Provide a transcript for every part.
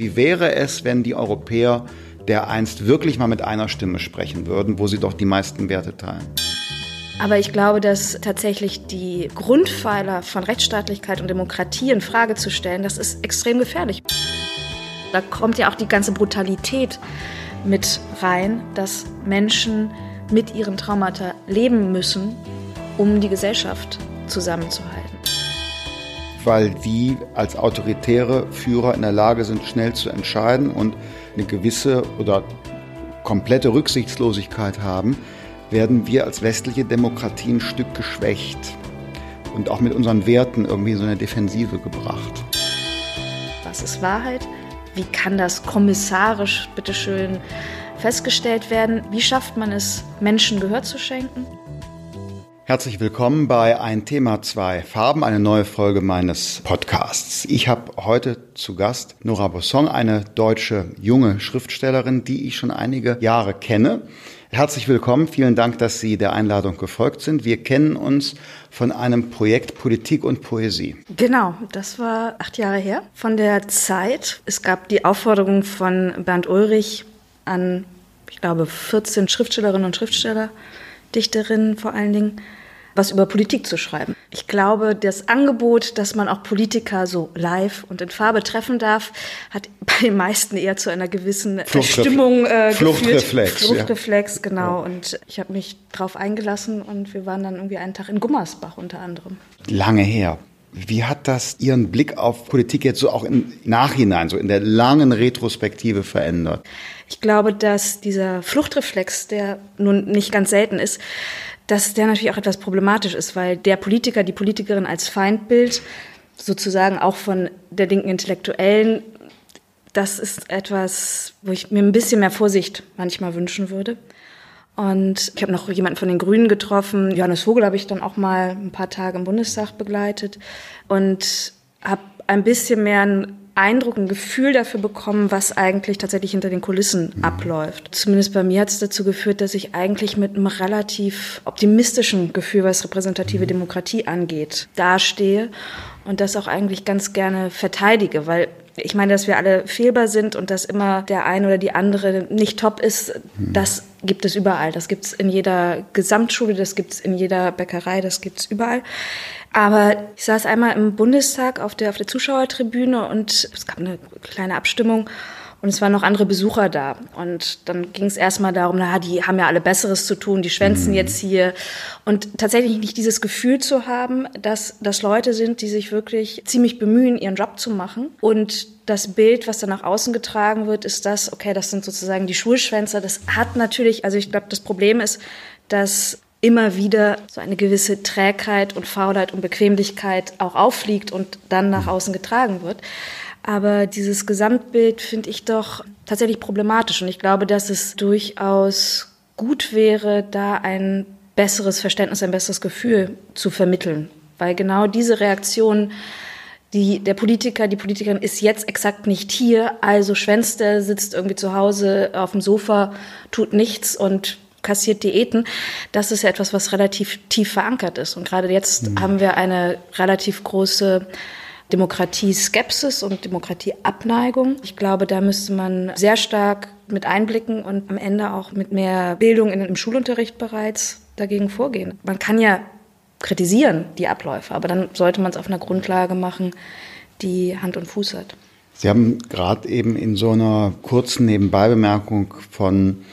Wie wäre es, wenn die Europäer dereinst wirklich mal mit einer Stimme sprechen würden, wo sie doch die meisten Werte teilen? Aber ich glaube, dass tatsächlich die Grundpfeiler von Rechtsstaatlichkeit und Demokratie in Frage zu stellen, das ist extrem gefährlich. Da kommt ja auch die ganze Brutalität mit rein, dass Menschen mit ihren Traumata leben müssen, um die Gesellschaft zusammenzuhalten. Weil die als autoritäre Führer in der Lage sind, schnell zu entscheiden und eine gewisse oder komplette Rücksichtslosigkeit haben, werden wir als westliche Demokratie ein Stück geschwächt und auch mit unseren Werten irgendwie so eine Defensive gebracht. Was ist Wahrheit? Wie kann das kommissarisch, bitteschön, festgestellt werden? Wie schafft man es, Menschen Gehör zu schenken? Herzlich willkommen bei Ein Thema, zwei Farben, eine neue Folge meines Podcasts. Ich habe heute zu Gast Nora Bossong, eine deutsche junge Schriftstellerin, die ich schon einige Jahre kenne. Herzlich willkommen. Vielen Dank, dass Sie der Einladung gefolgt sind. Wir kennen uns von einem Projekt Politik und Poesie. Genau, das war acht Jahre her. Von der Zeit. Es gab die Aufforderung von Bernd Ulrich an, ich glaube, 14 Schriftstellerinnen und Schriftsteller, Dichterinnen vor allen Dingen, was über Politik zu schreiben. Ich glaube, das Angebot, dass man auch Politiker so live und in Farbe treffen darf, hat bei den meisten eher zu einer gewissen Verstimmung äh, Fluchtreflex. Geführt. Fluchtreflex, ja. genau. Und ich habe mich darauf eingelassen und wir waren dann irgendwie einen Tag in Gummersbach unter anderem. Lange her. Wie hat das Ihren Blick auf Politik jetzt so auch im Nachhinein, so in der langen Retrospektive verändert? Ich glaube, dass dieser Fluchtreflex, der nun nicht ganz selten ist, dass der natürlich auch etwas problematisch ist, weil der Politiker, die Politikerin als Feindbild sozusagen auch von der linken Intellektuellen, das ist etwas, wo ich mir ein bisschen mehr Vorsicht manchmal wünschen würde. Und ich habe noch jemanden von den Grünen getroffen. Johannes Vogel habe ich dann auch mal ein paar Tage im Bundestag begleitet und habe ein bisschen mehr ein Eindruck, ein Gefühl dafür bekommen, was eigentlich tatsächlich hinter den Kulissen abläuft. Zumindest bei mir hat es dazu geführt, dass ich eigentlich mit einem relativ optimistischen Gefühl, was repräsentative. Demokratie angeht, dastehe und das auch eigentlich ganz gerne verteidige, weil ich meine, dass wir alle fehlbar sind und dass immer der eine oder die andere nicht top ist, das gibt es überall. Das gibt es in jeder Gesamtschule, das gibt es in jeder Bäckerei, das gibt es überall. Aber ich saß einmal im Bundestag auf der, auf der Zuschauertribüne und es gab eine kleine Abstimmung und es waren noch andere Besucher da. Und dann ging es erstmal darum, na, die haben ja alle Besseres zu tun, die schwänzen mhm. jetzt hier. Und tatsächlich nicht dieses Gefühl zu haben, dass das Leute sind, die sich wirklich ziemlich bemühen, ihren Job zu machen. Und das Bild, was dann nach außen getragen wird, ist das, okay, das sind sozusagen die Schulschwänzer. Das hat natürlich, also ich glaube, das Problem ist, dass immer wieder so eine gewisse Trägheit und Faulheit und Bequemlichkeit auch auffliegt und dann nach außen getragen wird. Aber dieses Gesamtbild finde ich doch tatsächlich problematisch. Und ich glaube, dass es durchaus gut wäre, da ein besseres Verständnis, ein besseres Gefühl zu vermitteln. Weil genau diese Reaktion, die, der Politiker, die Politikerin ist jetzt exakt nicht hier, also schwänzt er, sitzt irgendwie zu Hause auf dem Sofa, tut nichts und kassiert Diäten. Das ist ja etwas, was relativ tief verankert ist. Und gerade jetzt mhm. haben wir eine relativ große Demokratie-Skepsis und Demokratie-Abneigung. Ich glaube, da müsste man sehr stark mit einblicken und am Ende auch mit mehr Bildung im Schulunterricht bereits dagegen vorgehen. Man kann ja kritisieren, die Abläufe, aber dann sollte man es auf einer Grundlage machen, die Hand und Fuß hat. Sie haben gerade eben in so einer kurzen Nebenbeibemerkung von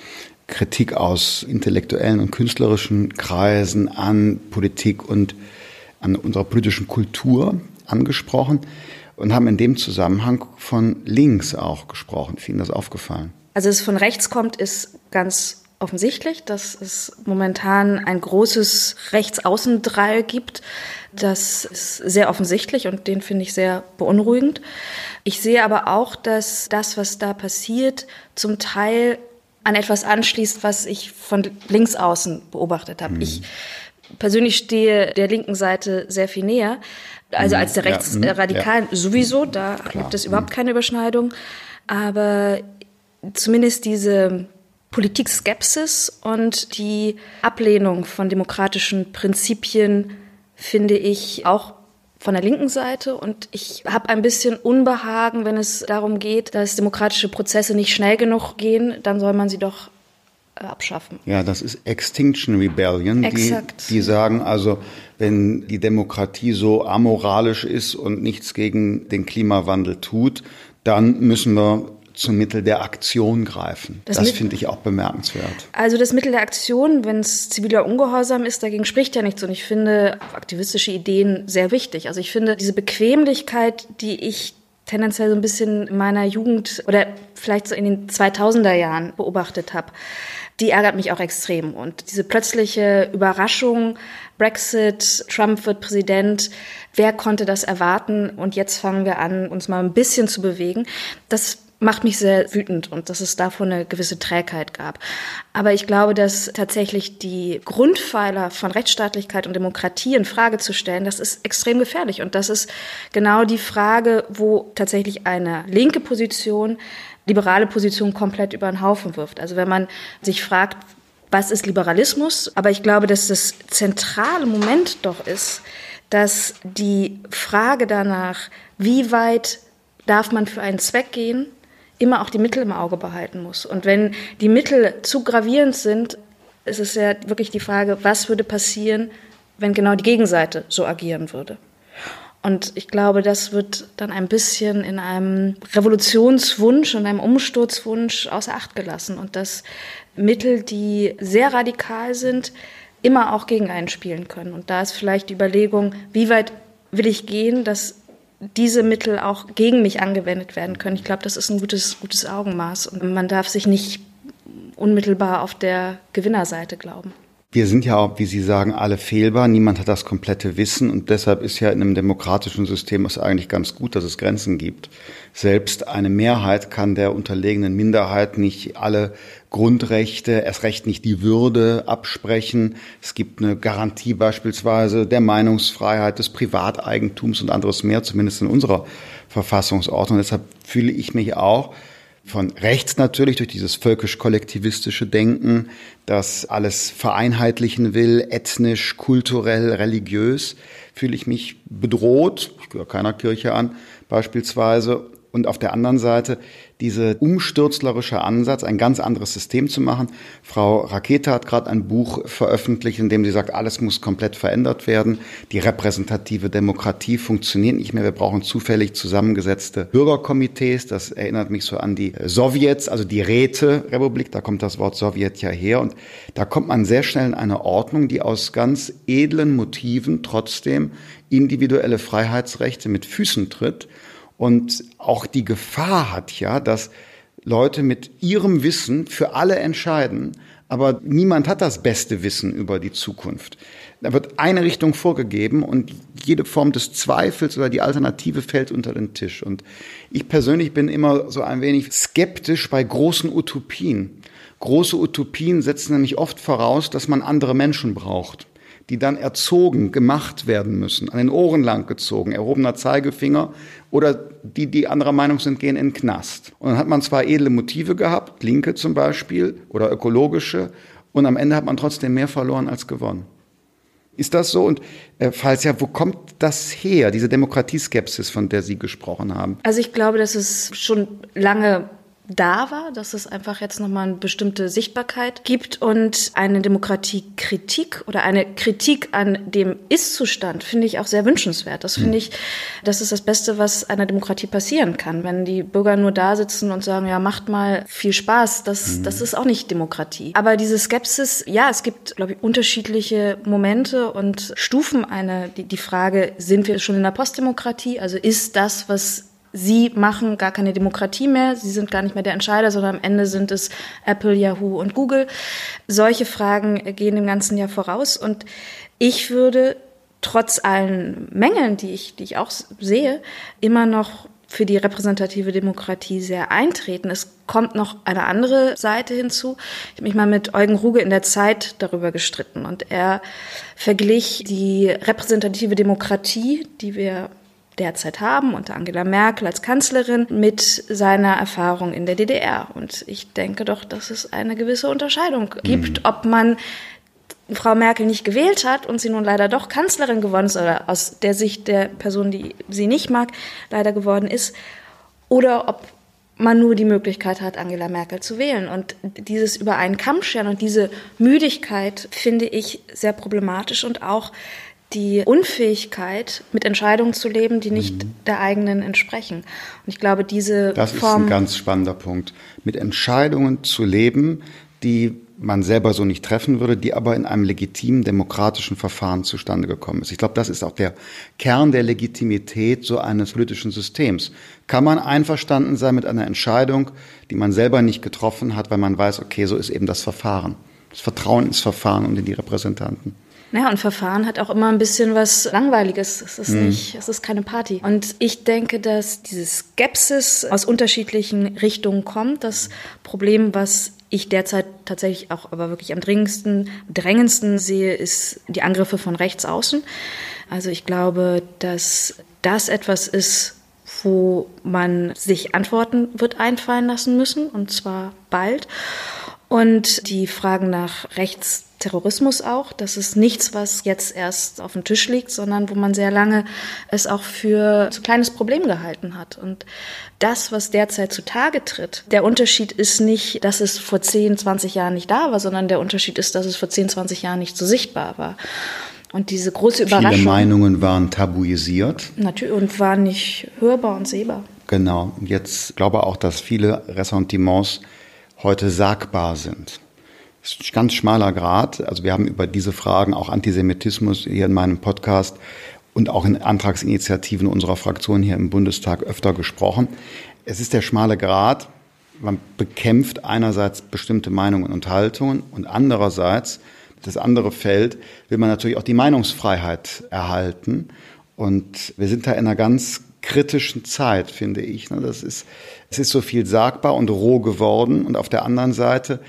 Kritik aus intellektuellen und künstlerischen Kreisen an Politik und an unserer politischen Kultur angesprochen und haben in dem Zusammenhang von links auch gesprochen. Ist Ihnen das aufgefallen? Also, dass es von rechts kommt, ist ganz offensichtlich, dass es momentan ein großes Rechtsaußendreieck gibt. Das ist sehr offensichtlich und den finde ich sehr beunruhigend. Ich sehe aber auch, dass das, was da passiert, zum Teil an etwas anschließt, was ich von links außen beobachtet habe. Mhm. Ich persönlich stehe der linken Seite sehr viel näher. Also mhm. als der Rechtsradikalen ja, mhm. sowieso, da Klar. gibt es überhaupt keine Überschneidung. Aber zumindest diese Politikskepsis und die Ablehnung von demokratischen Prinzipien finde ich auch von der linken Seite. Und ich habe ein bisschen Unbehagen, wenn es darum geht, dass demokratische Prozesse nicht schnell genug gehen, dann soll man sie doch äh, abschaffen. Ja, das ist Extinction Rebellion, die, die sagen also, wenn die Demokratie so amoralisch ist und nichts gegen den Klimawandel tut, dann müssen wir zum Mittel der Aktion greifen. Das, das finde ich auch bemerkenswert. Also das Mittel der Aktion, wenn es ziviler Ungehorsam ist, dagegen spricht ja nichts. Und ich finde aktivistische Ideen sehr wichtig. Also ich finde diese Bequemlichkeit, die ich tendenziell so ein bisschen in meiner Jugend oder vielleicht so in den 2000er Jahren beobachtet habe, die ärgert mich auch extrem. Und diese plötzliche Überraschung, Brexit, Trump wird Präsident, wer konnte das erwarten? Und jetzt fangen wir an, uns mal ein bisschen zu bewegen. Das macht mich sehr wütend und dass es davon eine gewisse Trägheit gab. Aber ich glaube, dass tatsächlich die Grundpfeiler von Rechtsstaatlichkeit und Demokratie in Frage zu stellen, das ist extrem gefährlich. Und das ist genau die Frage, wo tatsächlich eine linke Position liberale Position komplett über den Haufen wirft. Also wenn man sich fragt, was ist Liberalismus? Aber ich glaube, dass das zentrale Moment doch ist, dass die Frage danach, wie weit darf man für einen Zweck gehen, immer auch die Mittel im Auge behalten muss. Und wenn die Mittel zu gravierend sind, ist es ja wirklich die Frage, was würde passieren, wenn genau die Gegenseite so agieren würde. Und ich glaube, das wird dann ein bisschen in einem Revolutionswunsch und einem Umsturzwunsch außer Acht gelassen. Und dass Mittel, die sehr radikal sind, immer auch gegen einen spielen können. Und da ist vielleicht die Überlegung, wie weit will ich gehen, dass diese Mittel auch gegen mich angewendet werden können. Ich glaube, das ist ein gutes, gutes Augenmaß. Und man darf sich nicht unmittelbar auf der Gewinnerseite glauben. Wir sind ja auch, wie Sie sagen, alle fehlbar. Niemand hat das komplette Wissen und deshalb ist ja in einem demokratischen System es eigentlich ganz gut, dass es Grenzen gibt. Selbst eine Mehrheit kann der unterlegenen Minderheit nicht alle Grundrechte, erst recht nicht die Würde absprechen. Es gibt eine Garantie beispielsweise der Meinungsfreiheit, des Privateigentums und anderes mehr, zumindest in unserer Verfassungsordnung. Deshalb fühle ich mich auch von rechts natürlich durch dieses völkisch-kollektivistische Denken, das alles vereinheitlichen will, ethnisch, kulturell, religiös, fühle ich mich bedroht. Ich gehöre keiner Kirche an, beispielsweise. Und auf der anderen Seite diese umstürzlerische Ansatz, ein ganz anderes System zu machen. Frau Rakete hat gerade ein Buch veröffentlicht, in dem sie sagt, alles muss komplett verändert werden. Die repräsentative Demokratie funktioniert nicht mehr. Wir brauchen zufällig zusammengesetzte Bürgerkomitees. Das erinnert mich so an die Sowjets, also die Räterepublik. Da kommt das Wort Sowjet ja her. Und da kommt man sehr schnell in eine Ordnung, die aus ganz edlen Motiven trotzdem individuelle Freiheitsrechte mit Füßen tritt und auch die Gefahr hat ja, dass Leute mit ihrem Wissen für alle entscheiden, aber niemand hat das beste Wissen über die Zukunft. Da wird eine Richtung vorgegeben und jede Form des Zweifels oder die Alternative fällt unter den Tisch. Und ich persönlich bin immer so ein wenig skeptisch bei großen Utopien. Große Utopien setzen nämlich oft voraus, dass man andere Menschen braucht die dann erzogen, gemacht werden müssen, an den Ohren lang gezogen, erhobener Zeigefinger oder die, die anderer Meinung sind, gehen in den Knast. Und dann hat man zwar edle Motive gehabt, linke zum Beispiel oder ökologische, und am Ende hat man trotzdem mehr verloren als gewonnen. Ist das so? Und äh, falls ja, wo kommt das her, diese Demokratieskepsis, von der Sie gesprochen haben? Also ich glaube, dass es schon lange da war, dass es einfach jetzt nochmal eine bestimmte Sichtbarkeit gibt und eine Demokratiekritik oder eine Kritik an dem Ist-Zustand finde ich auch sehr wünschenswert. Das finde hm. ich, das ist das Beste, was einer Demokratie passieren kann. Wenn die Bürger nur da sitzen und sagen, ja, macht mal viel Spaß, das, mhm. das ist auch nicht Demokratie. Aber diese Skepsis, ja, es gibt, glaube ich, unterschiedliche Momente und Stufen eine, die, die Frage, sind wir schon in der Postdemokratie? Also ist das, was sie machen gar keine Demokratie mehr, sie sind gar nicht mehr der Entscheider, sondern am Ende sind es Apple, Yahoo und Google. Solche Fragen gehen dem Ganzen ja voraus und ich würde trotz allen Mängeln, die ich, die ich auch sehe, immer noch für die repräsentative Demokratie sehr eintreten. Es kommt noch eine andere Seite hinzu. Ich habe mich mal mit Eugen Ruge in der Zeit darüber gestritten und er verglich die repräsentative Demokratie, die wir derzeit haben, unter Angela Merkel als Kanzlerin, mit seiner Erfahrung in der DDR. Und ich denke doch, dass es eine gewisse Unterscheidung gibt, mhm. ob man Frau Merkel nicht gewählt hat und sie nun leider doch Kanzlerin geworden ist oder aus der Sicht der Person, die sie nicht mag, leider geworden ist, oder ob man nur die Möglichkeit hat, Angela Merkel zu wählen. Und dieses über einen Kamm scheren und diese Müdigkeit finde ich sehr problematisch und auch die Unfähigkeit, mit Entscheidungen zu leben, die nicht mhm. der eigenen entsprechen. Und ich glaube, diese Das Form ist ein ganz spannender Punkt. Mit Entscheidungen zu leben, die man selber so nicht treffen würde, die aber in einem legitimen demokratischen Verfahren zustande gekommen ist. Ich glaube, das ist auch der Kern der Legitimität so eines politischen Systems. Kann man einverstanden sein mit einer Entscheidung, die man selber nicht getroffen hat, weil man weiß, okay, so ist eben das Verfahren. Das Vertrauen ins Verfahren und in die Repräsentanten. Naja, und Verfahren hat auch immer ein bisschen was Langweiliges. Es ist mhm. nicht, es ist keine Party. Und ich denke, dass diese Skepsis aus unterschiedlichen Richtungen kommt. Das Problem, was ich derzeit tatsächlich auch aber wirklich am dringendsten, drängendsten sehe, ist die Angriffe von rechts außen. Also ich glaube, dass das etwas ist, wo man sich Antworten wird einfallen lassen müssen, und zwar bald. Und die Fragen nach Rechtsterrorismus auch, das ist nichts, was jetzt erst auf dem Tisch liegt, sondern wo man sehr lange es auch für so ein kleines Problem gehalten hat. Und das, was derzeit zutage tritt, der Unterschied ist nicht, dass es vor 10, 20 Jahren nicht da war, sondern der Unterschied ist, dass es vor 10, 20 Jahren nicht so sichtbar war. Und diese große Überraschung. Viele Meinungen waren tabuisiert. Natürlich, und waren nicht hörbar und sehbar. Genau. Und jetzt glaube auch, dass viele Ressentiments heute sagbar sind. Das ist ein ganz schmaler Grad. Also wir haben über diese Fragen, auch Antisemitismus hier in meinem Podcast und auch in Antragsinitiativen unserer Fraktion hier im Bundestag öfter gesprochen. Es ist der schmale Grad. Man bekämpft einerseits bestimmte Meinungen und Haltungen und andererseits, das andere Feld, will man natürlich auch die Meinungsfreiheit erhalten. Und wir sind da in einer ganz kritischen Zeit, finde ich. Ne? Das ist, es ist so viel sagbar und roh geworden. Und auf der anderen Seite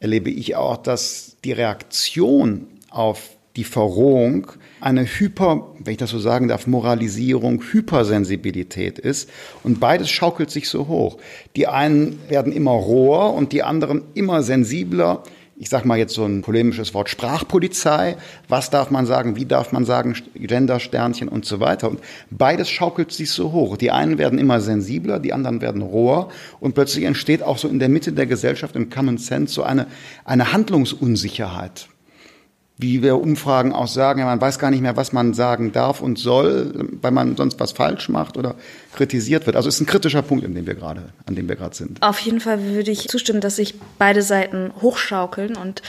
erlebe ich auch, dass die Reaktion auf die Verrohung eine Hyper, wenn ich das so sagen darf, Moralisierung, Hypersensibilität ist. Und beides schaukelt sich so hoch. Die einen werden immer roher und die anderen immer sensibler ich sage mal jetzt so ein polemisches Wort, Sprachpolizei. Was darf man sagen? Wie darf man sagen? Gendersternchen und so weiter. Und beides schaukelt sich so hoch. Die einen werden immer sensibler, die anderen werden roher. Und plötzlich entsteht auch so in der Mitte der Gesellschaft im Common Sense so eine, eine Handlungsunsicherheit wie wir Umfragen auch sagen, ja, man weiß gar nicht mehr, was man sagen darf und soll, weil man sonst was falsch macht oder kritisiert wird. Also es ist ein kritischer Punkt, in dem wir gerade, an dem wir gerade sind. Auf jeden Fall würde ich zustimmen, dass sich beide Seiten hochschaukeln und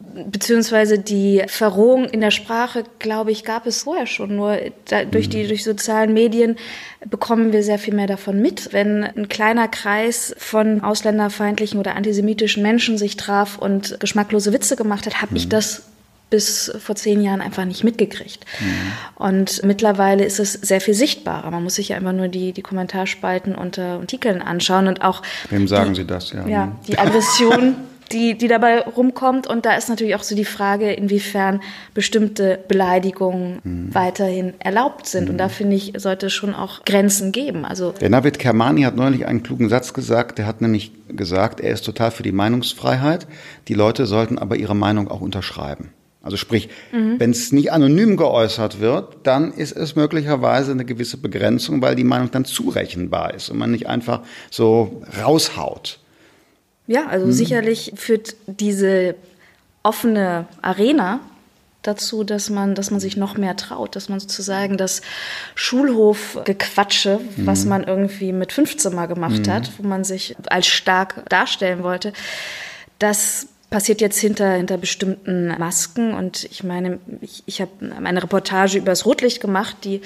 beziehungsweise die Verrohung in der Sprache, glaube ich, gab es vorher schon. Nur da, durch die durch sozialen Medien bekommen wir sehr viel mehr davon mit. Wenn ein kleiner Kreis von ausländerfeindlichen oder antisemitischen Menschen sich traf und geschmacklose Witze gemacht hat, habe mhm. ich das bis vor zehn Jahren einfach nicht mitgekriegt. Mhm. Und mittlerweile ist es sehr viel sichtbarer. Man muss sich ja einfach nur die, die Kommentarspalten unter Artikeln anschauen und auch. Wem sagen die, Sie das? Ja, ja die Aggression. die, die dabei rumkommt. Und da ist natürlich auch so die Frage, inwiefern bestimmte Beleidigungen mhm. weiterhin erlaubt sind. Mhm. Und da finde ich, sollte es schon auch Grenzen geben. Also der Navid Kermani hat neulich einen klugen Satz gesagt. Der hat nämlich gesagt, er ist total für die Meinungsfreiheit. Die Leute sollten aber ihre Meinung auch unterschreiben. Also sprich, mhm. wenn es nicht anonym geäußert wird, dann ist es möglicherweise eine gewisse Begrenzung, weil die Meinung dann zurechenbar ist und man nicht einfach so raushaut. Ja, also mhm. sicherlich führt diese offene Arena dazu, dass man, dass man sich noch mehr traut, dass man sozusagen das Schulhofgequatsche, mhm. was man irgendwie mit 15 mal gemacht mhm. hat, wo man sich als stark darstellen wollte, das passiert jetzt hinter, hinter bestimmten Masken. Und ich meine, ich, ich habe eine Reportage über das Rotlicht gemacht. Die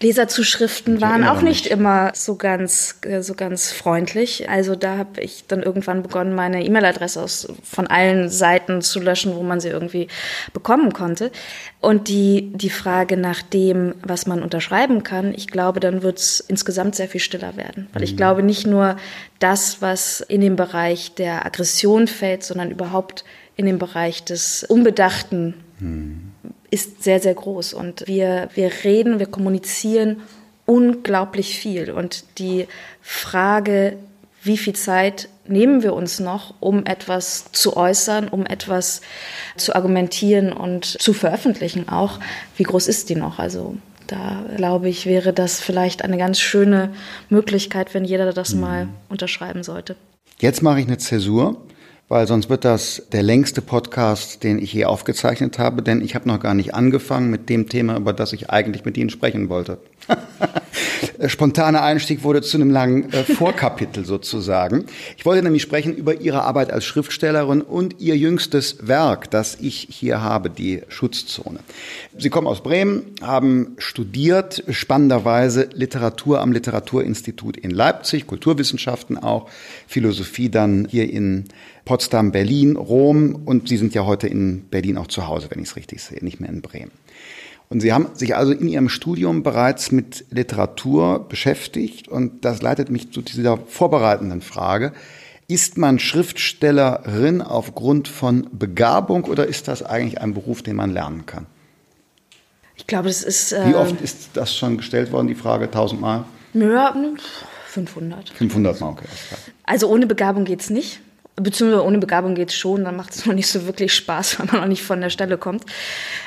Leserzuschriften waren auch nicht mich. immer so ganz, so ganz freundlich. Also da habe ich dann irgendwann begonnen, meine E-Mail-Adresse von allen Seiten zu löschen, wo man sie irgendwie bekommen konnte. Und die, die Frage nach dem, was man unterschreiben kann, ich glaube, dann wird es insgesamt sehr viel stiller werden. Weil ich mhm. glaube, nicht nur das, was in den Bereich der Aggression fällt, sondern überhaupt in den Bereich des Unbedachten mhm. ist sehr, sehr groß. Und wir, wir reden, wir kommunizieren unglaublich viel. Und die Frage, wie viel Zeit nehmen wir uns noch, um etwas zu äußern, um etwas zu argumentieren und zu veröffentlichen auch. Wie groß ist die noch? Also da glaube ich, wäre das vielleicht eine ganz schöne Möglichkeit, wenn jeder das mhm. mal unterschreiben sollte. Jetzt mache ich eine Zäsur weil sonst wird das der längste Podcast, den ich je aufgezeichnet habe, denn ich habe noch gar nicht angefangen mit dem Thema, über das ich eigentlich mit Ihnen sprechen wollte. Spontaner Einstieg wurde zu einem langen äh, Vorkapitel sozusagen. Ich wollte nämlich sprechen über Ihre Arbeit als Schriftstellerin und Ihr jüngstes Werk, das ich hier habe, die Schutzzone. Sie kommen aus Bremen, haben studiert, spannenderweise Literatur am Literaturinstitut in Leipzig, Kulturwissenschaften auch, Philosophie dann hier in Potsdam, Berlin, Rom und Sie sind ja heute in Berlin auch zu Hause, wenn ich es richtig sehe, nicht mehr in Bremen. Und Sie haben sich also in Ihrem Studium bereits mit Literatur beschäftigt und das leitet mich zu dieser vorbereitenden Frage. Ist man Schriftstellerin aufgrund von Begabung oder ist das eigentlich ein Beruf, den man lernen kann? Ich glaube, das ist. Äh Wie oft ist das schon gestellt worden, die Frage? Tausendmal? Ja, 500. 500 Mal, okay. Also ohne Begabung geht es nicht beziehungsweise ohne Begabung geht's schon, dann macht es noch nicht so wirklich Spaß, wenn man noch nicht von der Stelle kommt.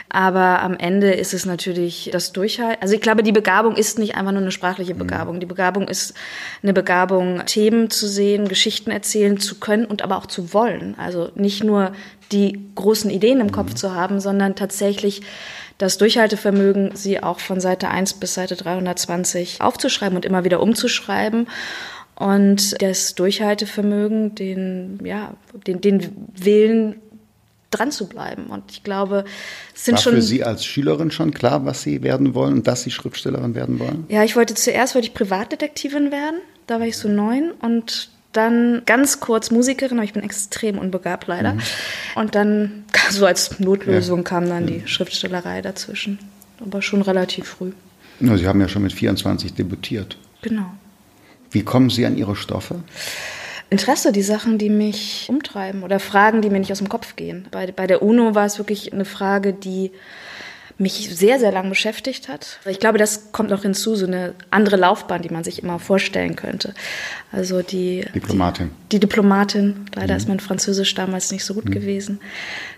Aber am Ende ist es natürlich das Durchhalten. Also ich glaube, die Begabung ist nicht einfach nur eine sprachliche mhm. Begabung. Die Begabung ist eine Begabung, Themen zu sehen, Geschichten erzählen zu können und aber auch zu wollen. Also nicht nur die großen Ideen im Kopf mhm. zu haben, sondern tatsächlich das Durchhaltevermögen, sie auch von Seite 1 bis Seite 320 aufzuschreiben und immer wieder umzuschreiben und das Durchhaltevermögen, den, ja, den, den Willen dran zu bleiben. Und ich glaube, es sind War schon. für Sie als Schülerin schon klar, was Sie werden wollen und dass Sie Schriftstellerin werden wollen? Ja, ich wollte zuerst wollte ich Privatdetektivin werden. Da war ich so neun und dann ganz kurz Musikerin, aber ich bin extrem unbegabt leider. Mhm. Und dann so als Notlösung ja. kam dann die Schriftstellerei dazwischen. Aber schon relativ früh. Ja, Sie haben ja schon mit 24 debütiert. Genau. Wie kommen Sie an Ihre Stoffe? Interesse, die Sachen, die mich umtreiben oder Fragen, die mir nicht aus dem Kopf gehen. Bei, bei der UNO war es wirklich eine Frage, die mich sehr, sehr lang beschäftigt hat. Ich glaube, das kommt noch hinzu, so eine andere Laufbahn, die man sich immer vorstellen könnte. Also die Diplomatin. Die, die Diplomatin. Leider mhm. ist mein Französisch damals nicht so gut mhm. gewesen.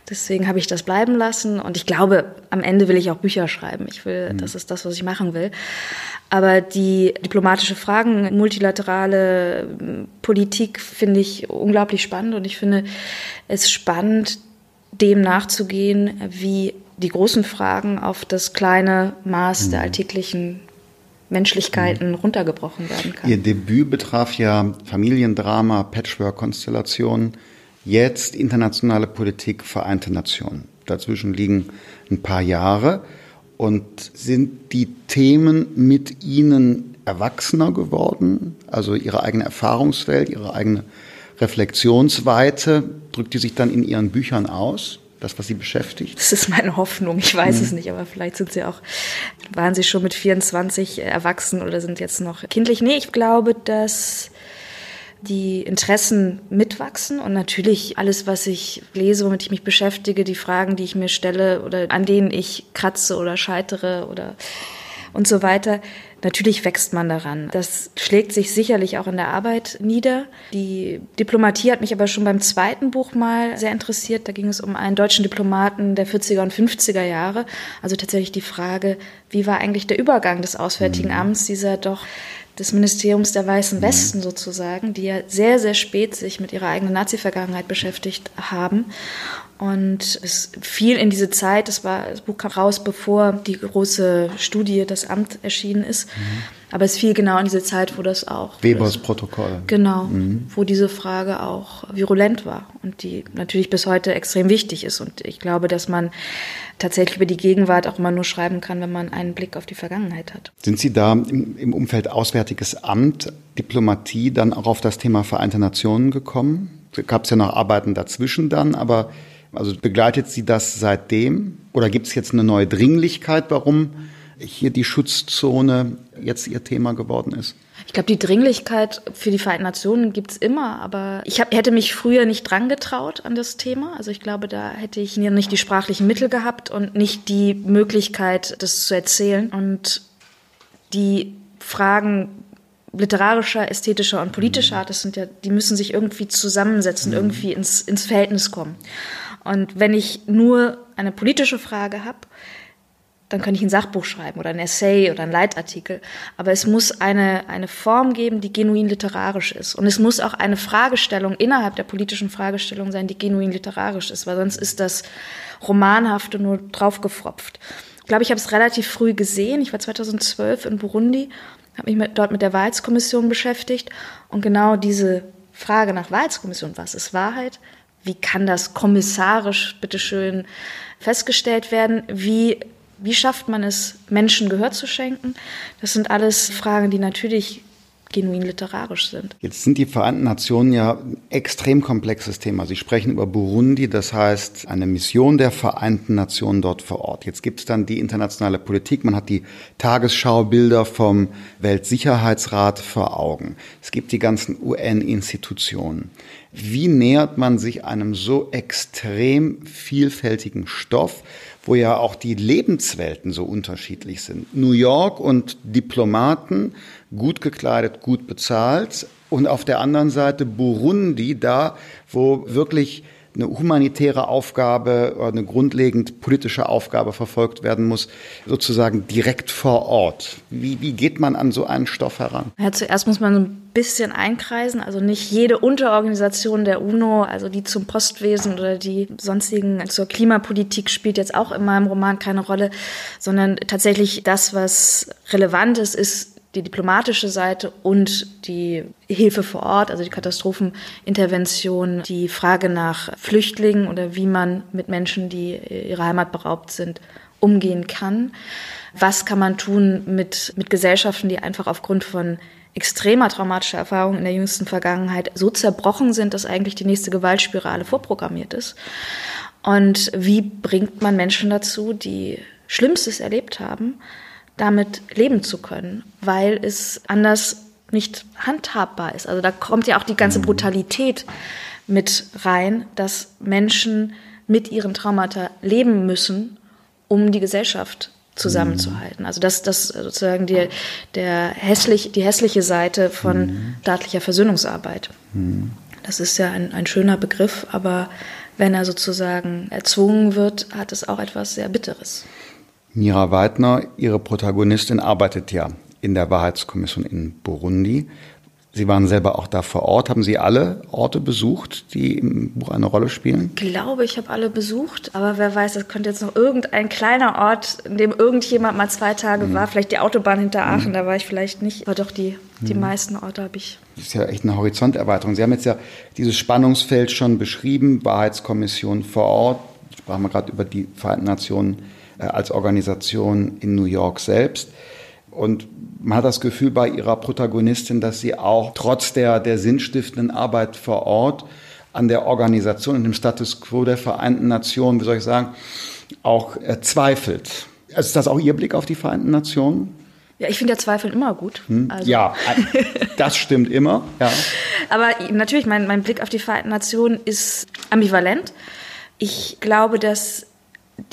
Deswegen habe ich das bleiben lassen. Und ich glaube, am Ende will ich auch Bücher schreiben. Ich will, mhm. das ist das, was ich machen will. Aber die diplomatische Fragen, multilaterale Politik finde ich unglaublich spannend. Und ich finde es spannend, dem nachzugehen, wie die großen Fragen auf das kleine Maß der mhm. alltäglichen Menschlichkeiten mhm. runtergebrochen werden kann. Ihr Debüt betraf ja Familiendrama, Patchwork-Konstellationen, jetzt internationale Politik, Vereinte Nationen. Dazwischen liegen ein paar Jahre. Und sind die Themen mit Ihnen erwachsener geworden? Also Ihre eigene Erfahrungswelt, Ihre eigene Reflexionsweite, drückt die sich dann in Ihren Büchern aus? Das, was Sie beschäftigt? Das ist meine Hoffnung. Ich weiß mhm. es nicht, aber vielleicht sind Sie auch, waren Sie schon mit 24 erwachsen oder sind jetzt noch kindlich? Nee, ich glaube, dass die Interessen mitwachsen und natürlich alles, was ich lese, womit ich mich beschäftige, die Fragen, die ich mir stelle oder an denen ich kratze oder scheitere oder und so weiter, Natürlich wächst man daran. Das schlägt sich sicherlich auch in der Arbeit nieder. Die Diplomatie hat mich aber schon beim zweiten Buch mal sehr interessiert. Da ging es um einen deutschen Diplomaten der 40er und 50er Jahre. Also tatsächlich die Frage, wie war eigentlich der Übergang des Auswärtigen mhm. Amts, dieser doch des Ministeriums der Weißen mhm. Westen sozusagen, die ja sehr, sehr spät sich mit ihrer eigenen Nazi-Vergangenheit beschäftigt haben. Und es fiel in diese Zeit, das war, das Buch kam raus, bevor die große Studie, das Amt erschienen ist. Mhm. Aber es fiel genau in diese Zeit, wo das auch. Webers das, Protokoll. Genau, mhm. wo diese Frage auch virulent war und die natürlich bis heute extrem wichtig ist. Und ich glaube, dass man tatsächlich über die Gegenwart auch immer nur schreiben kann, wenn man einen Blick auf die Vergangenheit hat. Sind Sie da im, im Umfeld Auswärtiges Amt, Diplomatie dann auch auf das Thema Vereinte Nationen gekommen? Gab es ja noch Arbeiten dazwischen dann, aber also begleitet Sie das seitdem? Oder gibt es jetzt eine neue Dringlichkeit, warum hier die Schutzzone jetzt Ihr Thema geworden ist? Ich glaube, die Dringlichkeit für die Vereinten Nationen gibt es immer, aber ich hab, hätte mich früher nicht dran getraut an das Thema. Also ich glaube, da hätte ich nicht die sprachlichen Mittel gehabt und nicht die Möglichkeit, das zu erzählen. Und die Fragen literarischer, ästhetischer und politischer Art, das sind ja, die müssen sich irgendwie zusammensetzen, mhm. irgendwie ins, ins Verhältnis kommen. Und wenn ich nur eine politische Frage habe, dann könnte ich ein Sachbuch schreiben oder ein Essay oder ein Leitartikel. Aber es muss eine, eine Form geben, die genuin literarisch ist. Und es muss auch eine Fragestellung innerhalb der politischen Fragestellung sein, die genuin literarisch ist, weil sonst ist das Romanhafte nur draufgefropft. Ich glaube, ich habe es relativ früh gesehen. Ich war 2012 in Burundi, habe mich mit, dort mit der Wahrheitskommission beschäftigt. Und genau diese Frage nach Wahrheitskommission, was ist Wahrheit? Wie kann das kommissarisch, bitteschön, festgestellt werden? Wie wie schafft man es, Menschen Gehör zu schenken? Das sind alles Fragen, die natürlich genuin literarisch sind. Jetzt sind die Vereinten Nationen ja ein extrem komplexes Thema. Sie sprechen über Burundi, das heißt eine Mission der Vereinten Nationen dort vor Ort. Jetzt gibt es dann die internationale Politik, man hat die Tagesschaubilder vom Weltsicherheitsrat vor Augen. Es gibt die ganzen UN-Institutionen. Wie nähert man sich einem so extrem vielfältigen Stoff? Wo ja auch die Lebenswelten so unterschiedlich sind. New York und Diplomaten, gut gekleidet, gut bezahlt. Und auf der anderen Seite Burundi, da, wo wirklich eine humanitäre Aufgabe oder eine grundlegend politische Aufgabe verfolgt werden muss, sozusagen direkt vor Ort. Wie, wie geht man an so einen Stoff heran? Ja, zuerst muss man so ein bisschen einkreisen, also nicht jede Unterorganisation der UNO, also die zum Postwesen oder die sonstigen zur Klimapolitik spielt jetzt auch in meinem Roman keine Rolle, sondern tatsächlich das, was relevant ist, ist die diplomatische Seite und die Hilfe vor Ort, also die Katastrophenintervention, die Frage nach Flüchtlingen oder wie man mit Menschen, die ihrer Heimat beraubt sind, umgehen kann. Was kann man tun mit, mit Gesellschaften, die einfach aufgrund von extremer traumatischer Erfahrungen in der jüngsten Vergangenheit so zerbrochen sind, dass eigentlich die nächste Gewaltspirale vorprogrammiert ist? Und wie bringt man Menschen dazu, die Schlimmstes erlebt haben, damit leben zu können, weil es anders nicht handhabbar ist. Also da kommt ja auch die ganze mhm. Brutalität mit rein, dass Menschen mit ihren Traumata leben müssen, um die Gesellschaft zusammenzuhalten. Also das, das sozusagen die, der hässlich, die hässliche Seite von mhm. staatlicher Versöhnungsarbeit. Mhm. Das ist ja ein, ein schöner Begriff, aber wenn er sozusagen erzwungen wird, hat es auch etwas sehr Bitteres. Mira Weidner, Ihre Protagonistin, arbeitet ja in der Wahrheitskommission in Burundi. Sie waren selber auch da vor Ort. Haben Sie alle Orte besucht, die im Buch eine Rolle spielen? Ich glaube, ich habe alle besucht, aber wer weiß, es könnte jetzt noch irgendein kleiner Ort, in dem irgendjemand mal zwei Tage mhm. war. Vielleicht die Autobahn hinter mhm. Aachen, mhm. da war ich vielleicht nicht. Aber doch die, die mhm. meisten Orte habe ich. Das ist ja echt eine Horizonterweiterung. Sie haben jetzt ja dieses Spannungsfeld schon beschrieben, Wahrheitskommission vor Ort. Sprachen wir gerade über die Vereinten Nationen als Organisation in New York selbst. Und man hat das Gefühl bei ihrer Protagonistin, dass sie auch trotz der, der sinnstiftenden Arbeit vor Ort an der Organisation und dem Status quo der Vereinten Nationen, wie soll ich sagen, auch äh, zweifelt. Also ist das auch Ihr Blick auf die Vereinten Nationen? Ja, ich finde ja Zweifeln immer gut. Hm? Also. Ja, das stimmt immer. Ja. Aber natürlich, mein, mein Blick auf die Vereinten Nationen ist ambivalent. Ich glaube, dass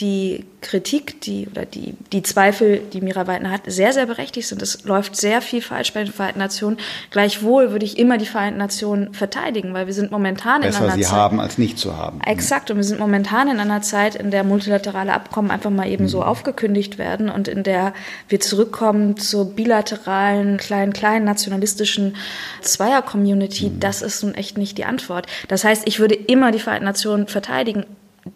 die Kritik, die oder die, die Zweifel, die Mira Weidner hat, sehr, sehr berechtigt sind. Es läuft sehr viel falsch bei den Vereinten Nationen. Gleichwohl würde ich immer die Vereinten Nationen verteidigen, weil wir sind momentan Besser in einer sie Zeit. haben als nicht zu haben. Exakt. Und wir sind momentan in einer Zeit, in der multilaterale Abkommen einfach mal eben mhm. so aufgekündigt werden und in der wir zurückkommen zur bilateralen, kleinen, kleinen nationalistischen Zweier-Community. Mhm. Das ist nun echt nicht die Antwort. Das heißt, ich würde immer die Vereinten Nationen verteidigen,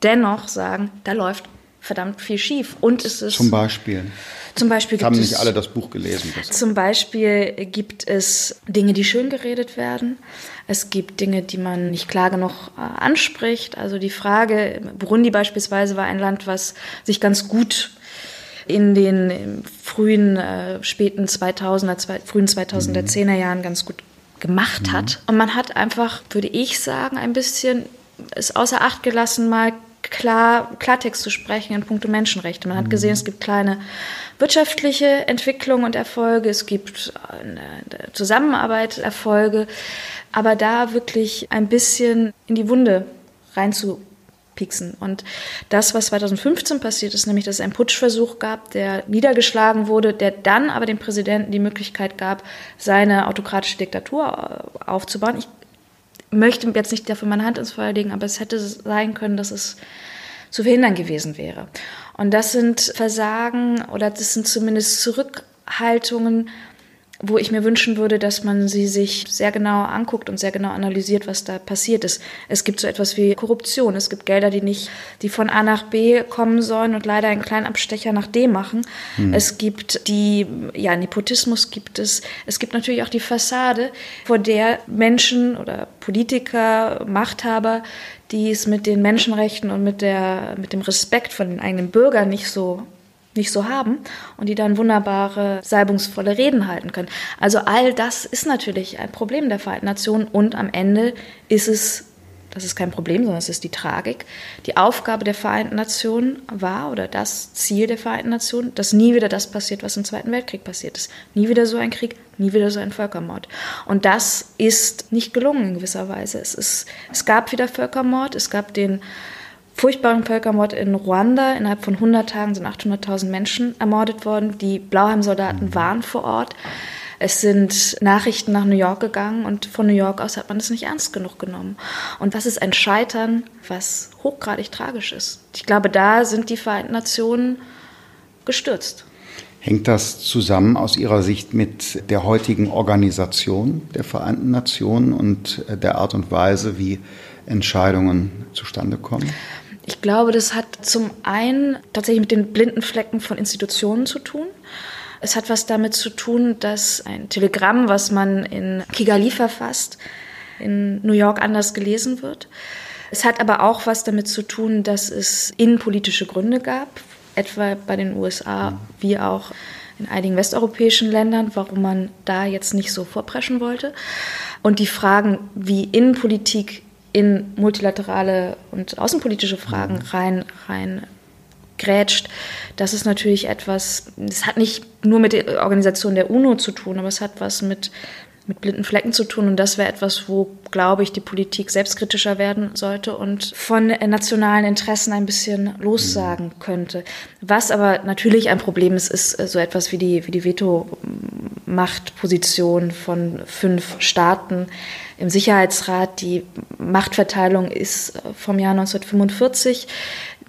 dennoch sagen, da läuft verdammt viel schief. Und es ist. Zum Beispiel. Zum Beispiel gibt haben nicht alle das Buch gelesen. Das zum Beispiel gibt es Dinge, die schön geredet werden. Es gibt Dinge, die man nicht klar genug äh, anspricht. Also die Frage, Burundi beispielsweise war ein Land, was sich ganz gut in den frühen, äh, späten 2000er, zwei, frühen 2010er mhm. Jahren ganz gut gemacht mhm. hat. Und man hat einfach, würde ich sagen, ein bisschen es außer Acht gelassen, mal klar, Klartext zu sprechen in puncto Menschenrechte. Man hat mhm. gesehen, es gibt kleine wirtschaftliche Entwicklung und Erfolge, es gibt Zusammenarbeit, Erfolge, aber da wirklich ein bisschen in die Wunde reinzupieksen pieksen. Und das, was 2015 passiert ist, nämlich, dass es einen Putschversuch gab, der niedergeschlagen wurde, der dann aber dem Präsidenten die Möglichkeit gab, seine autokratische Diktatur äh, aufzubauen. Ich möchte jetzt nicht dafür meine Hand ins Feuer legen, aber es hätte sein können, dass es zu verhindern gewesen wäre. Und das sind Versagen oder das sind zumindest Zurückhaltungen, wo ich mir wünschen würde, dass man sie sich sehr genau anguckt und sehr genau analysiert, was da passiert ist. Es gibt so etwas wie Korruption. Es gibt Gelder, die nicht, die von A nach B kommen sollen und leider einen kleinen Abstecher nach D machen. Hm. Es gibt die, ja, Nepotismus gibt es. Es gibt natürlich auch die Fassade, vor der Menschen oder Politiker, Machthaber, die es mit den Menschenrechten und mit der, mit dem Respekt von den eigenen Bürgern nicht so nicht so haben und die dann wunderbare, salbungsvolle Reden halten können. Also all das ist natürlich ein Problem der Vereinten Nationen und am Ende ist es, das ist kein Problem, sondern es ist die Tragik. Die Aufgabe der Vereinten Nationen war oder das Ziel der Vereinten Nationen, dass nie wieder das passiert, was im Zweiten Weltkrieg passiert ist. Nie wieder so ein Krieg, nie wieder so ein Völkermord. Und das ist nicht gelungen in gewisser Weise. Es, ist, es gab wieder Völkermord, es gab den furchtbaren Völkermord in Ruanda. Innerhalb von 100 Tagen sind 800.000 Menschen ermordet worden. Die Blauheim-Soldaten waren vor Ort. Es sind Nachrichten nach New York gegangen und von New York aus hat man es nicht ernst genug genommen. Und das ist ein Scheitern, was hochgradig tragisch ist. Ich glaube, da sind die Vereinten Nationen gestürzt. Hängt das zusammen aus Ihrer Sicht mit der heutigen Organisation der Vereinten Nationen und der Art und Weise, wie Entscheidungen zustande kommen? Ich glaube, das hat zum einen tatsächlich mit den blinden Flecken von Institutionen zu tun. Es hat was damit zu tun, dass ein Telegramm, was man in Kigali verfasst, in New York anders gelesen wird. Es hat aber auch was damit zu tun, dass es innenpolitische Gründe gab, etwa bei den USA wie auch in einigen westeuropäischen Ländern, warum man da jetzt nicht so vorpreschen wollte. Und die Fragen, wie Innenpolitik in multilaterale und außenpolitische Fragen mhm. rein, rein grätscht. Das ist natürlich etwas, das hat nicht nur mit der Organisation der UNO zu tun, aber es hat was mit, mit blinden Flecken zu tun. Und das wäre etwas, wo, glaube ich, die Politik selbstkritischer werden sollte und von nationalen Interessen ein bisschen lossagen mhm. könnte. Was aber natürlich ein Problem ist, ist so etwas wie die, wie die Veto-Machtposition von fünf Staaten im Sicherheitsrat. Die Machtverteilung ist äh, vom Jahr 1945.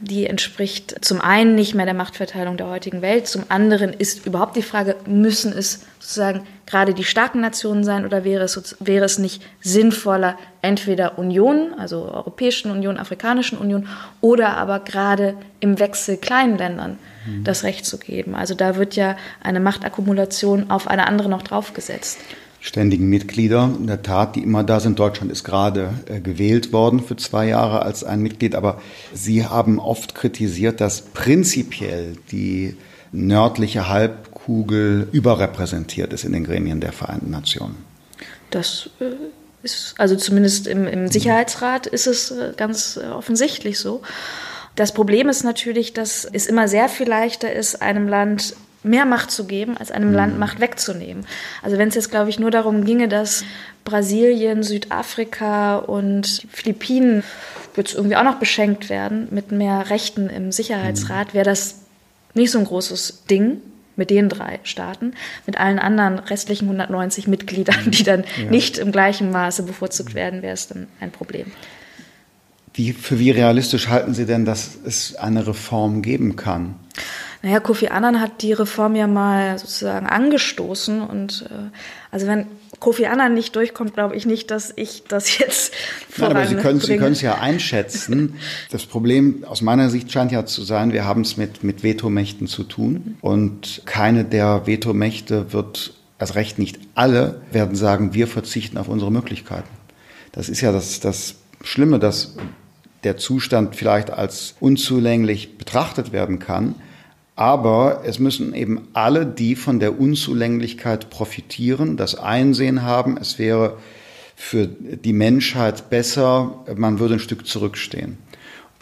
Die entspricht zum einen nicht mehr der Machtverteilung der heutigen Welt, zum anderen ist überhaupt die Frage, müssen es sozusagen gerade die starken Nationen sein oder wäre es, wäre es nicht sinnvoller, entweder Unionen, also Europäischen Union, Afrikanischen Union, oder aber gerade im Wechsel kleinen Ländern mhm. das Recht zu geben. Also da wird ja eine Machtakkumulation auf eine andere noch draufgesetzt ständigen Mitglieder. In der Tat, die immer da sind. Deutschland ist gerade äh, gewählt worden für zwei Jahre als ein Mitglied. Aber Sie haben oft kritisiert, dass prinzipiell die nördliche Halbkugel überrepräsentiert ist in den Gremien der Vereinten Nationen. Das äh, ist, also zumindest im, im Sicherheitsrat ist es äh, ganz offensichtlich so. Das Problem ist natürlich, dass es immer sehr viel leichter ist, einem Land mehr Macht zu geben, als einem mhm. Land Macht wegzunehmen. Also wenn es jetzt, glaube ich, nur darum ginge, dass Brasilien, Südafrika und Philippinen jetzt irgendwie auch noch beschenkt werden mit mehr Rechten im Sicherheitsrat, mhm. wäre das nicht so ein großes Ding mit den drei Staaten. Mit allen anderen restlichen 190 Mitgliedern, die dann ja. nicht im gleichen Maße bevorzugt werden, wäre es dann ein Problem. Wie, für wie realistisch halten Sie denn, dass es eine Reform geben kann? Naja, Kofi Annan hat die Reform ja mal sozusagen angestoßen und äh, also wenn Kofi Annan nicht durchkommt, glaube ich nicht, dass ich das jetzt Nein, aber Sie können, Sie können es ja einschätzen. Das Problem aus meiner Sicht scheint ja zu sein, wir haben es mit, mit Vetomächten zu tun und keine der Vetomächte wird, als recht nicht alle, werden sagen, wir verzichten auf unsere Möglichkeiten. Das ist ja das, das Schlimme, dass der Zustand vielleicht als unzulänglich betrachtet werden kann. Aber es müssen eben alle, die von der Unzulänglichkeit profitieren, das Einsehen haben, es wäre für die Menschheit besser, man würde ein Stück zurückstehen.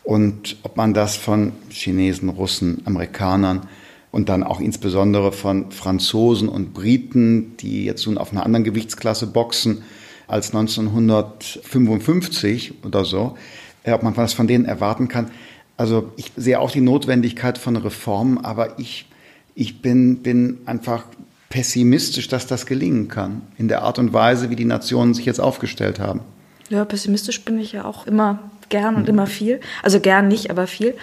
Und ob man das von Chinesen, Russen, Amerikanern und dann auch insbesondere von Franzosen und Briten, die jetzt nun auf einer anderen Gewichtsklasse boxen als 1955 oder so, ob man was von denen erwarten kann. Also ich sehe auch die Notwendigkeit von Reformen, aber ich, ich bin, bin einfach pessimistisch, dass das gelingen kann, in der Art und Weise, wie die Nationen sich jetzt aufgestellt haben. Ja, pessimistisch bin ich ja auch immer gern und immer viel. Also gern nicht, aber viel.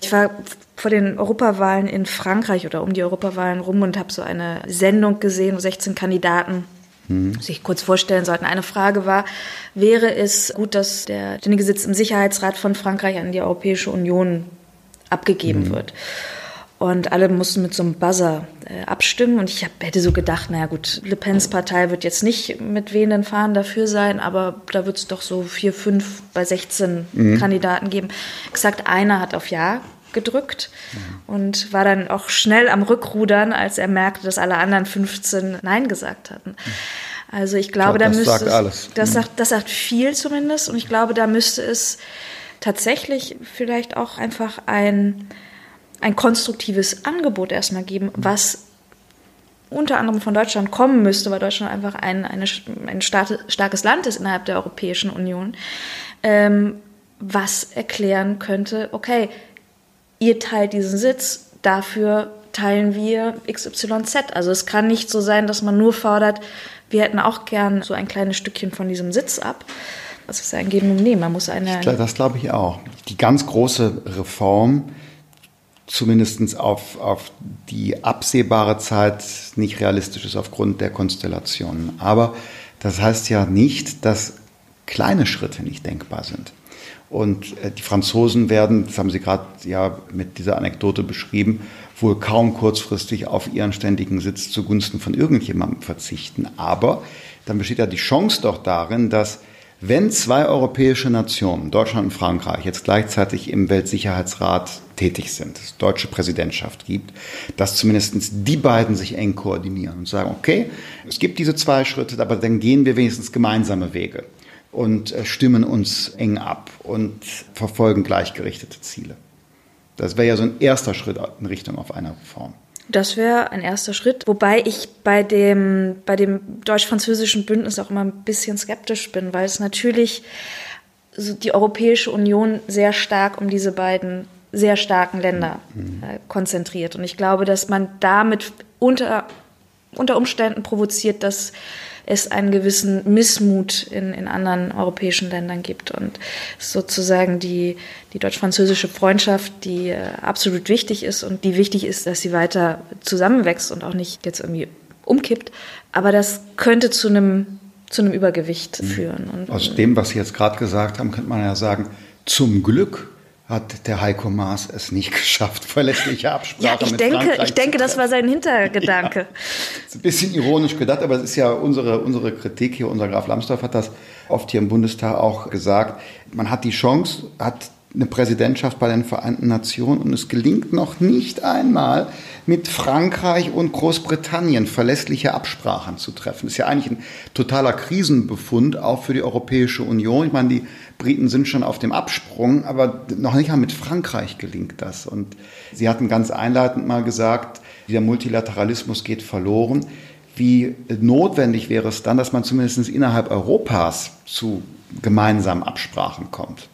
Ich war vor den Europawahlen in Frankreich oder um die Europawahlen rum und habe so eine Sendung gesehen, wo 16 Kandidaten mhm. sich kurz vorstellen sollten. Eine Frage war, wäre es gut, dass der ständige Sitz im Sicherheitsrat von Frankreich an die Europäische Union abgegeben mhm. wird? Und alle mussten mit so einem Buzzer äh, abstimmen. Und ich hab, hätte so gedacht, naja gut, Le Pens Partei wird jetzt nicht mit wehenden Fahnen dafür sein, aber da wird es doch so vier, fünf bei 16 mhm. Kandidaten geben. Exakt einer hat auf Ja gedrückt mhm. und war dann auch schnell am Rückrudern, als er merkte, dass alle anderen 15 Nein gesagt hatten. Also ich glaube, ich glaub, da müsste sagt alles. Das, mhm. sagt, das sagt viel zumindest und ich glaube, da müsste es tatsächlich vielleicht auch einfach ein, ein konstruktives Angebot erstmal geben, mhm. was unter anderem von Deutschland kommen müsste, weil Deutschland einfach ein, eine, ein starkes Land ist innerhalb der Europäischen Union, ähm, was erklären könnte, okay, ihr teilt diesen Sitz, dafür teilen wir XYZ. Also es kann nicht so sein, dass man nur fordert, wir hätten auch gern so ein kleines Stückchen von diesem Sitz ab. Das ist ein Geben und Nehmen. Man muss eine. Das glaube ich auch. Die ganz große Reform, zumindest auf, auf die absehbare Zeit, nicht realistisch ist aufgrund der Konstellationen. Aber das heißt ja nicht, dass kleine Schritte nicht denkbar sind. Und äh, die Franzosen werden, das haben Sie gerade ja mit dieser Anekdote beschrieben, wohl kaum kurzfristig auf ihren ständigen Sitz zugunsten von irgendjemandem verzichten. Aber dann besteht ja die Chance doch darin, dass wenn zwei europäische Nationen, Deutschland und Frankreich, jetzt gleichzeitig im Weltsicherheitsrat tätig sind, es deutsche Präsidentschaft gibt, dass zumindest die beiden sich eng koordinieren und sagen, okay, es gibt diese zwei Schritte, aber dann gehen wir wenigstens gemeinsame Wege und äh, stimmen uns eng ab und verfolgen gleichgerichtete Ziele. Das wäre ja so ein erster Schritt in Richtung auf eine Reform. Das wäre ein erster Schritt, wobei ich bei dem, bei dem deutsch-französischen Bündnis auch immer ein bisschen skeptisch bin, weil es natürlich die Europäische Union sehr stark um diese beiden sehr starken Länder mhm. äh, konzentriert. Und ich glaube, dass man damit unter, unter Umständen provoziert, dass es einen gewissen Missmut in, in anderen europäischen Ländern gibt. Und sozusagen die, die deutsch-französische Freundschaft, die äh, absolut wichtig ist und die wichtig ist, dass sie weiter zusammenwächst und auch nicht jetzt irgendwie umkippt. Aber das könnte zu einem, zu einem Übergewicht mhm. führen. Und, Aus dem, was Sie jetzt gerade gesagt haben, könnte man ja sagen, zum Glück hat der Heiko Maas es nicht geschafft, verlässliche Absprache ja, ich mit denke, Frankreich Ich denke, das war sein Hintergedanke. Ja, ist ein bisschen ironisch gedacht, aber es ist ja unsere, unsere Kritik hier, unser Graf Lambsdorff hat das oft hier im Bundestag auch gesagt. Man hat die Chance, hat eine Präsidentschaft bei den Vereinten Nationen und es gelingt noch nicht einmal, mit Frankreich und Großbritannien verlässliche Absprachen zu treffen. Das ist ja eigentlich ein totaler Krisenbefund, auch für die Europäische Union. Ich meine, die Briten sind schon auf dem Absprung, aber noch nicht mal mit Frankreich gelingt das. Und Sie hatten ganz einleitend mal gesagt, dieser Multilateralismus geht verloren. Wie notwendig wäre es dann, dass man zumindest innerhalb Europas zu gemeinsamen Absprachen kommt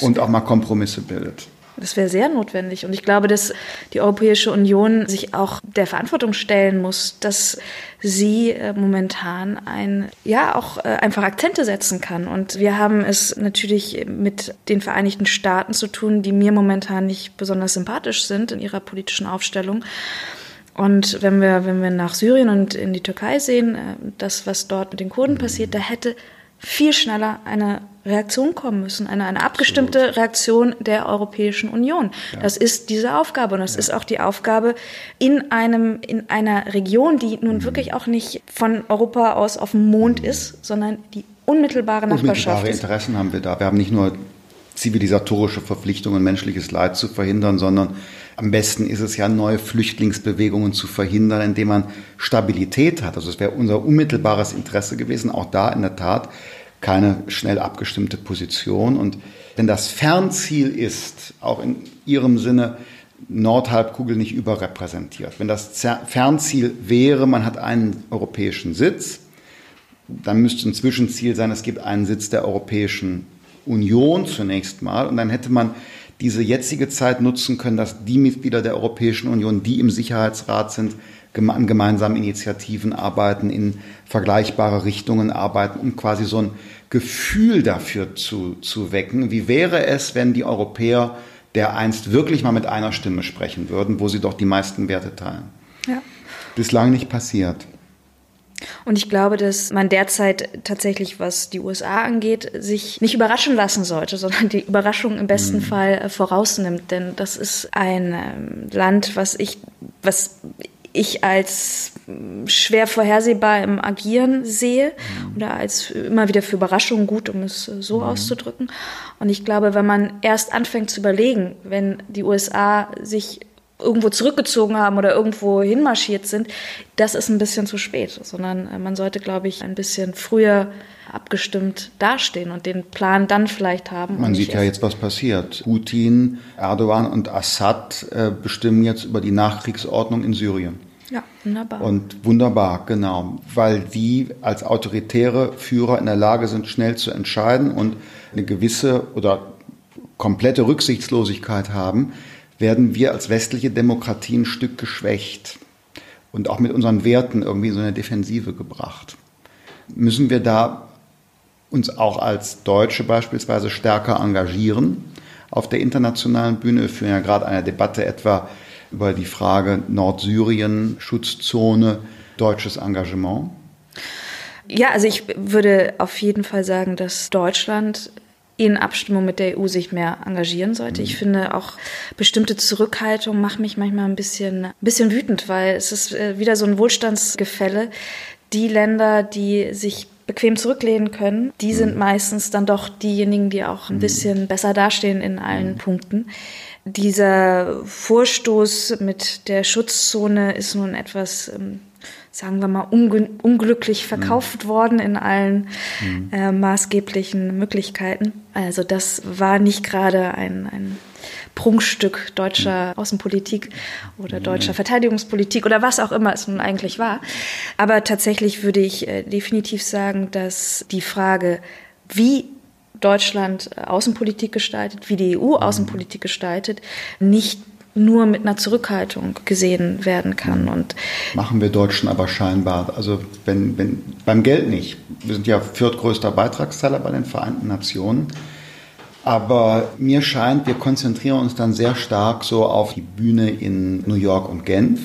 und auch mal Kompromisse bildet? Das wäre sehr notwendig. Und ich glaube, dass die Europäische Union sich auch der Verantwortung stellen muss, dass sie äh, momentan ein, ja, auch äh, einfach Akzente setzen kann. Und wir haben es natürlich mit den Vereinigten Staaten zu tun, die mir momentan nicht besonders sympathisch sind in ihrer politischen Aufstellung. Und wenn wir, wenn wir nach Syrien und in die Türkei sehen, äh, das, was dort mit den Kurden passiert, da hätte viel schneller eine Reaktion kommen müssen, eine, eine abgestimmte Absolut. Reaktion der Europäischen Union. Ja. Das ist diese Aufgabe und das ja. ist auch die Aufgabe in einem, in einer Region, die nun mhm. wirklich auch nicht von Europa aus auf dem Mond mhm. ist, sondern die unmittelbare Nachbarschaft Unmittelbare Interessen haben wir da. Wir haben nicht nur zivilisatorische Verpflichtungen, menschliches Leid zu verhindern, sondern am besten ist es ja, neue Flüchtlingsbewegungen zu verhindern, indem man Stabilität hat. Also es wäre unser unmittelbares Interesse gewesen, auch da in der Tat keine schnell abgestimmte Position. Und wenn das Fernziel ist, auch in Ihrem Sinne, Nordhalbkugel nicht überrepräsentiert. Wenn das Fernziel wäre, man hat einen europäischen Sitz, dann müsste ein Zwischenziel sein, es gibt einen Sitz der Europäischen Union zunächst mal und dann hätte man diese jetzige Zeit nutzen können, dass die Mitglieder der Europäischen Union, die im Sicherheitsrat sind, an gemeinsamen Initiativen arbeiten, in vergleichbare Richtungen arbeiten, um quasi so ein Gefühl dafür zu, zu wecken. Wie wäre es, wenn die Europäer der einst wirklich mal mit einer Stimme sprechen würden, wo sie doch die meisten Werte teilen? Ja. Bislang nicht passiert. Und ich glaube, dass man derzeit tatsächlich, was die USA angeht, sich nicht überraschen lassen sollte, sondern die Überraschung im besten mhm. Fall äh, vorausnimmt. Denn das ist ein ähm, Land, was ich, was ich als schwer vorhersehbar im Agieren sehe mhm. oder als immer wieder für Überraschungen gut, um es so mhm. auszudrücken. Und ich glaube, wenn man erst anfängt zu überlegen, wenn die USA sich irgendwo zurückgezogen haben oder irgendwo hinmarschiert sind, das ist ein bisschen zu spät, sondern äh, man sollte, glaube ich, ein bisschen früher abgestimmt dastehen und den Plan dann vielleicht haben. Man sieht ja jetzt, was passiert. Putin, Erdogan und Assad äh, bestimmen jetzt über die Nachkriegsordnung in Syrien. Ja, wunderbar. Und wunderbar, genau, weil die als autoritäre Führer in der Lage sind, schnell zu entscheiden und eine gewisse oder komplette Rücksichtslosigkeit haben, werden wir als westliche Demokratie ein Stück geschwächt und auch mit unseren Werten irgendwie in so eine Defensive gebracht. Müssen wir da uns auch als Deutsche beispielsweise stärker engagieren auf der internationalen Bühne? Wir führen ja gerade eine Debatte etwa über die Frage Nordsyrien, Schutzzone, deutsches Engagement. Ja, also ich würde auf jeden Fall sagen, dass Deutschland in Abstimmung mit der EU sich mehr engagieren sollte. Ich mhm. finde auch bestimmte Zurückhaltung macht mich manchmal ein bisschen, ein bisschen wütend, weil es ist äh, wieder so ein Wohlstandsgefälle. Die Länder, die sich bequem zurücklehnen können, die sind mhm. meistens dann doch diejenigen, die auch ein mhm. bisschen besser dastehen in allen Punkten. Dieser Vorstoß mit der Schutzzone ist nun etwas ähm, sagen wir mal, unglücklich verkauft mhm. worden in allen mhm. äh, maßgeblichen Möglichkeiten. Also das war nicht gerade ein, ein Prunkstück deutscher mhm. Außenpolitik oder deutscher Verteidigungspolitik oder was auch immer es nun eigentlich war. Aber tatsächlich würde ich äh, definitiv sagen, dass die Frage, wie Deutschland äh, Außenpolitik gestaltet, wie die EU mhm. Außenpolitik gestaltet, nicht nur mit einer Zurückhaltung gesehen werden kann. Und Machen wir Deutschen aber scheinbar. Also wenn, wenn, beim Geld nicht. Wir sind ja viertgrößter Beitragszahler bei den Vereinten Nationen. Aber mir scheint, wir konzentrieren uns dann sehr stark so auf die Bühne in New York und Genf.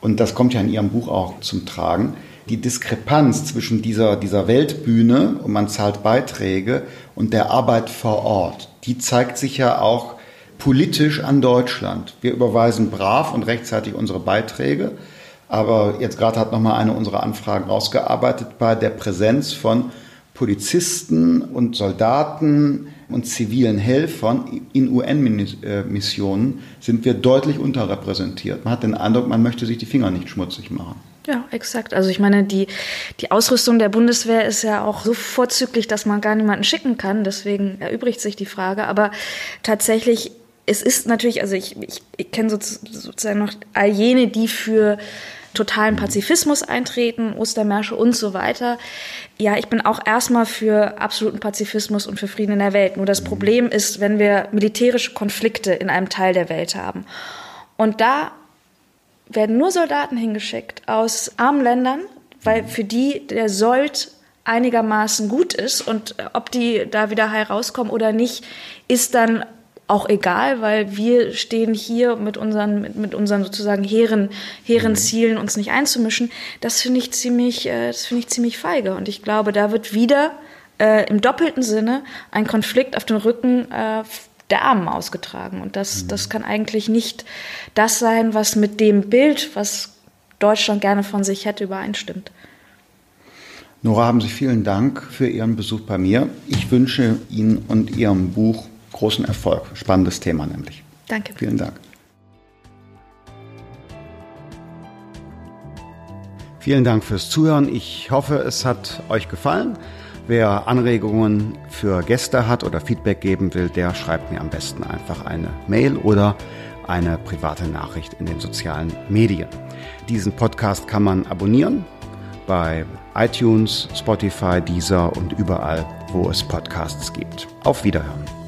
Und das kommt ja in Ihrem Buch auch zum Tragen. Die Diskrepanz zwischen dieser, dieser Weltbühne, und man zahlt Beiträge, und der Arbeit vor Ort, die zeigt sich ja auch politisch an Deutschland. Wir überweisen brav und rechtzeitig unsere Beiträge. Aber jetzt gerade hat nochmal eine unserer Anfragen rausgearbeitet bei der Präsenz von Polizisten und Soldaten und zivilen Helfern in UN-Missionen sind wir deutlich unterrepräsentiert. Man hat den Eindruck, man möchte sich die Finger nicht schmutzig machen. Ja, exakt. Also ich meine, die, die Ausrüstung der Bundeswehr ist ja auch so vorzüglich, dass man gar niemanden schicken kann. Deswegen erübrigt sich die Frage. Aber tatsächlich es ist natürlich, also ich, ich, ich kenne sozusagen noch all jene, die für totalen Pazifismus eintreten, Ostermärsche und so weiter. Ja, ich bin auch erstmal für absoluten Pazifismus und für Frieden in der Welt. Nur das Problem ist, wenn wir militärische Konflikte in einem Teil der Welt haben. Und da werden nur Soldaten hingeschickt aus armen Ländern, weil für die der Sold einigermaßen gut ist und ob die da wieder heil rauskommen oder nicht, ist dann auch egal, weil wir stehen hier mit unseren, mit, mit unseren sozusagen hehren, hehren mhm. Zielen uns nicht einzumischen. Das finde ich ziemlich, äh, das finde ich ziemlich feige. Und ich glaube, da wird wieder äh, im doppelten Sinne ein Konflikt auf den Rücken äh, der Armen ausgetragen. Und das, mhm. das kann eigentlich nicht das sein, was mit dem Bild, was Deutschland gerne von sich hätte, übereinstimmt. Nora, haben Sie vielen Dank für Ihren Besuch bei mir. Ich wünsche Ihnen und Ihrem Buch großen Erfolg. Spannendes Thema nämlich. Danke. Vielen Dank. Vielen Dank fürs Zuhören. Ich hoffe, es hat euch gefallen. Wer Anregungen für Gäste hat oder Feedback geben will, der schreibt mir am besten einfach eine Mail oder eine private Nachricht in den sozialen Medien. Diesen Podcast kann man abonnieren bei iTunes, Spotify, Deezer und überall, wo es Podcasts gibt. Auf Wiederhören.